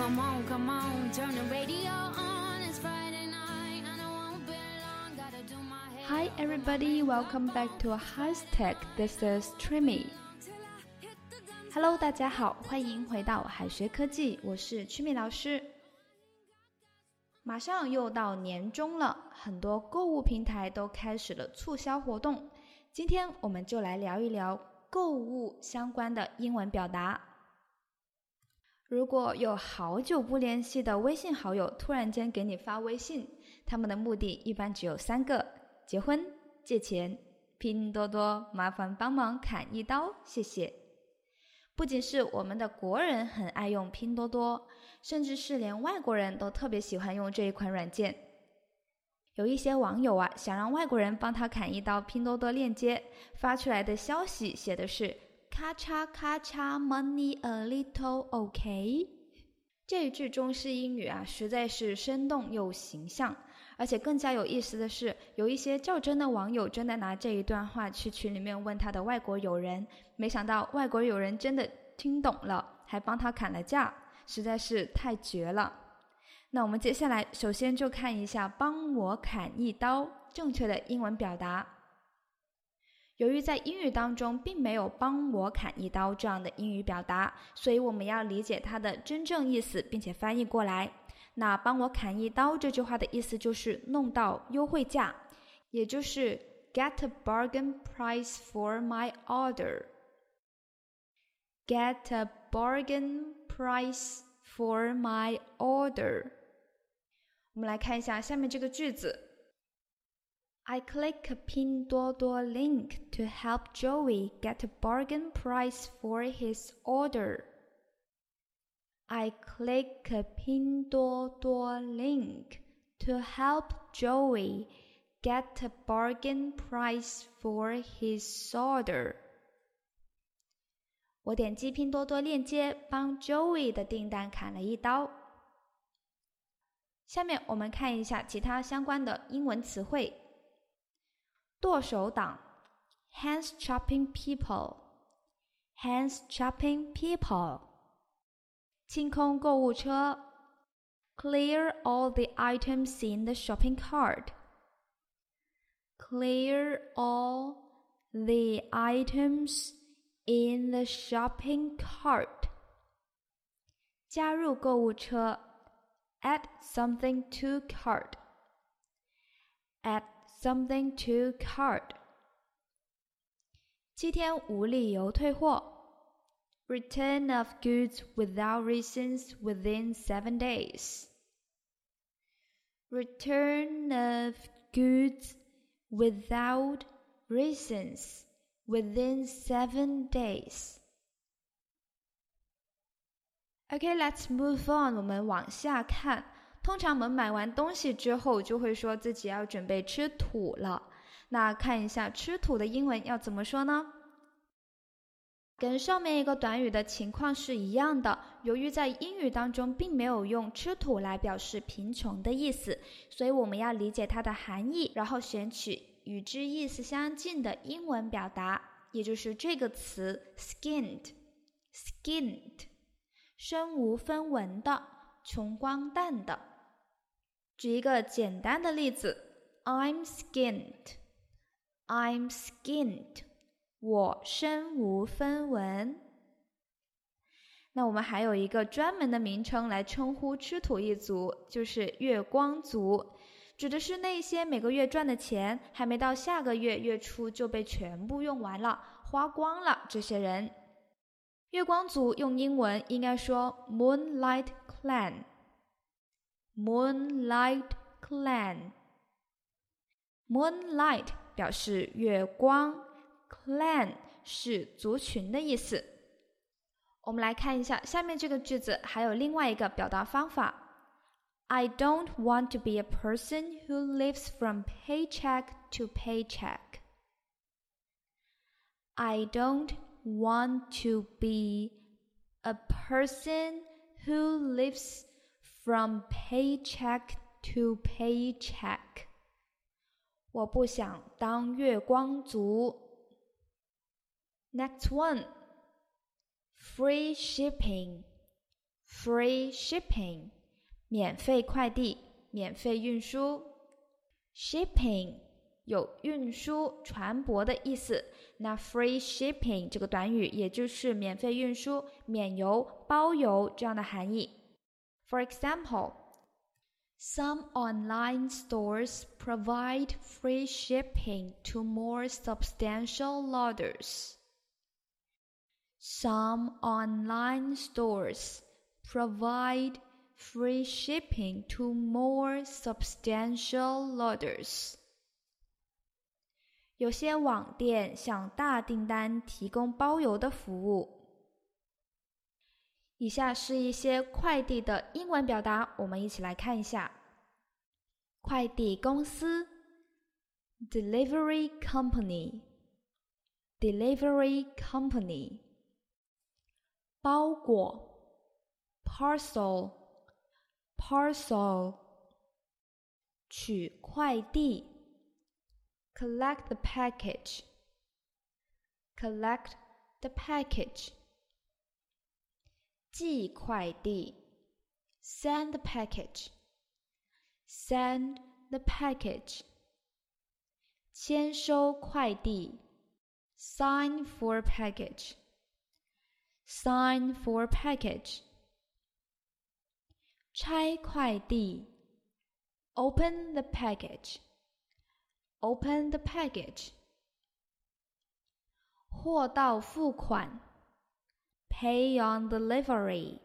Come on, come on, turn the radio on. It's Friday night, and I won't be long. Gotta do my hair. Hi everybody, welcome back to High Tech. This is dance. Hello，大家好，欢迎回到海学科技，我是曲米老师。马上又到年终了，很多购物平台都开始了促销活动。今天我们就来聊一聊购物相关的英文表达。如果有好久不联系的微信好友突然间给你发微信，他们的目的一般只有三个：结婚、借钱、拼多多，麻烦帮忙砍一刀，谢谢。不仅是我们的国人很爱用拼多多，甚至是连外国人都特别喜欢用这一款软件。有一些网友啊，想让外国人帮他砍一刀，拼多多链接发出来的消息写的是“咔嚓咔嚓，money a little OK”。这一句中式英语啊，实在是生动又形象。而且更加有意思的是，有一些较真的网友真的拿这一段话去群里面问他的外国友人，没想到外国友人真的听懂了，还帮他砍了价，实在是太绝了。那我们接下来首先就看一下“帮我砍一刀”正确的英文表达。由于在英语当中并没有“帮我砍一刀”这样的英语表达，所以我们要理解它的真正意思，并且翻译过来。那“帮我砍一刀”这句话的意思就是弄到优惠价，也就是 “get a bargain price for my order”。Get a bargain price for my order。我们来看一下下面这个句子。I click a pin 多多 link to help Joey get a bargain price for his order. I click a pin 多多 link to help Joey get a bargain price for his order. 我点击拼多多链接，帮 Joey 的订单砍了一刀。下面我们看一下其他相关的英文词汇：剁手党 （hands chopping people），hands chopping people；清空购物车 （clear all the items in the shopping cart），clear all the items in the shopping cart。加入购物车。add something to cart. Add something to cart. 七天无理由退货。Return of goods without reasons within seven days. Return of goods without reasons within seven days. Okay, let's move on. 我们往下看。 通常我们买完东西之后，就会说自己要准备吃土了。那看一下吃土的英文要怎么说呢？跟上面一个短语的情况是一样的。由于在英语当中并没有用吃土来表示贫穷的意思，所以我们要理解它的含义，然后选取与之意思相近的英文表达，也就是这个词 skinned。skinned。身无分文的，穷光蛋的。举一个简单的例子：I'm skinned. I'm skinned. 我身无分文。那我们还有一个专门的名称来称呼吃土一族，就是月光族，指的是那些每个月赚的钱还没到下个月月初就被全部用完了、花光了这些人。月光族用英文应该说 Moonlight Clan。Moonlight Clan。Moonlight 表示月光，Clan 是族群的意思。我们来看一下下面这个句子，还有另外一个表达方法。I don't want to be a person who lives from paycheck to paycheck. I don't want to be a person who lives from paycheck to paycheck. 我不想当月光族。Next one, free shipping. free shipping，免费快递、免费运输。shipping 有运输、船舶的意思，那 free shipping 这个短语也就是免费运输、免邮、包邮这样的含义。For example, some online stores provide free shipping to more substantial orders. Some online stores provide free shipping to more substantial orders. 有些网店向大订单提供包邮的服务。 以下是一些快递的英文表达，我们一起来看一下。快递公司，delivery company，delivery company。包裹，parcel，parcel。取快递，collect the package，collect the package。寄快递，send the package，send the package。签收快递，sign for package，sign for package。拆快递，open the package，open the package。货到付款。 Pay on delivery,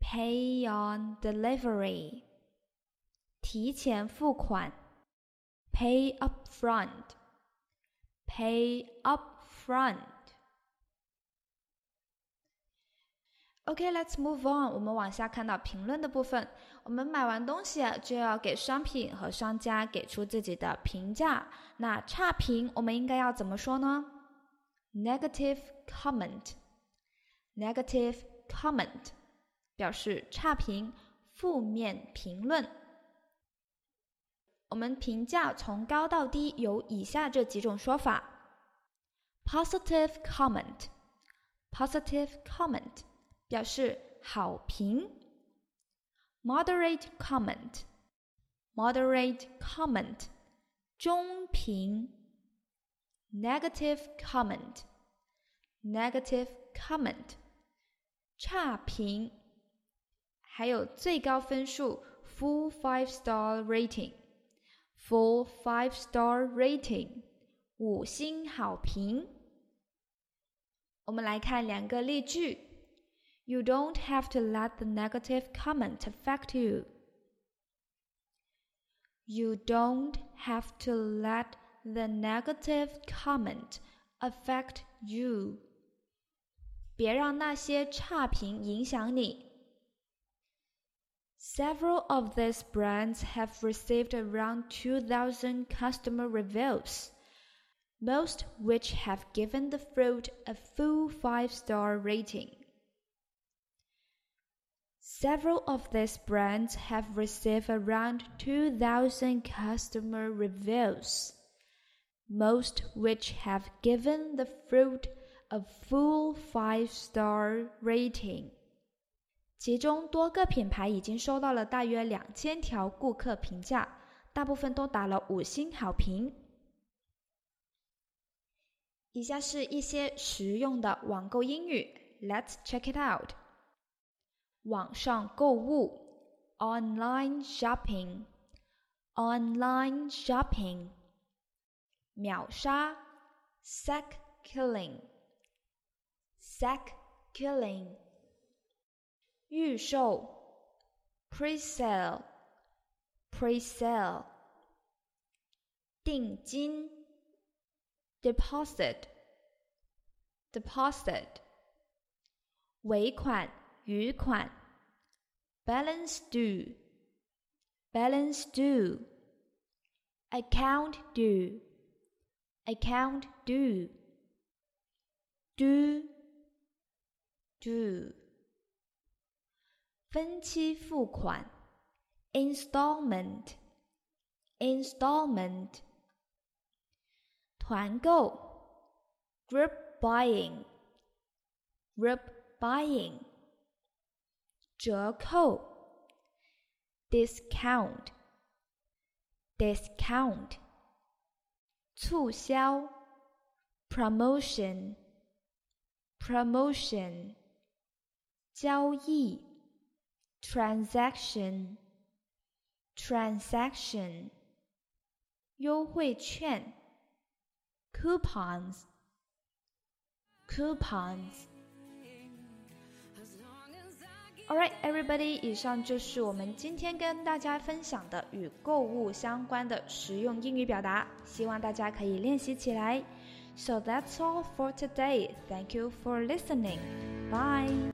pay on delivery，提前付款，pay up front, pay up front。OK，let's move on。我们往下看到评论的部分。我们买完东西就要给商品和商家给出自己的评价。那差评我们应该要怎么说呢？Negative comment。Negative comment 表示差评、负面评论。我们评价从高到低有以下这几种说法：Positive comment，Positive comment 表示好评；Moderate comment，Moderate comment 中评；Negative comment，Negative comment。 差评，还有最高分数 full five star rating，full five star rating 五星好评。我们来看两个例句：You don't have to let the negative comment affect you. You don't have to let the negative comment affect you. 别让那些差评影响你。Several of these brands have received around 2,000 customer reviews, most which have given the fruit a full five star rating. Several of these brands have received around 2,000 customer reviews, most which have given the fruit a full five-star rating。其中多个品牌已经收到了大约两千条顾客评价，大部分都打了五星好评。以下是一些实用的网购英语，Let's check it out。网上购物，online shopping，online shopping。秒杀，sack killing。sack killing，预售，pre-sale pre-sale，定金，deposit deposit，尾款余款，balance due balance due, account due account due due do 分期付款 installment installment 团购 group buying group buying 折扣，discount，discount，促销，promotion，promotion，交易，transaction，transaction，优惠券，coupons，coupons。All right, everybody，以上就是我们今天跟大家分享的与购物相关的实用英语表达，希望大家可以练习起来。So that's all for today. Thank you for listening. Bye.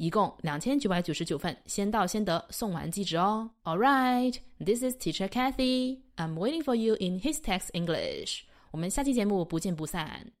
一共两千九百九十九份，先到先得，送完即止哦。All right, this is Teacher Kathy. I'm waiting for you in his text English. 我们下期节目不见不散。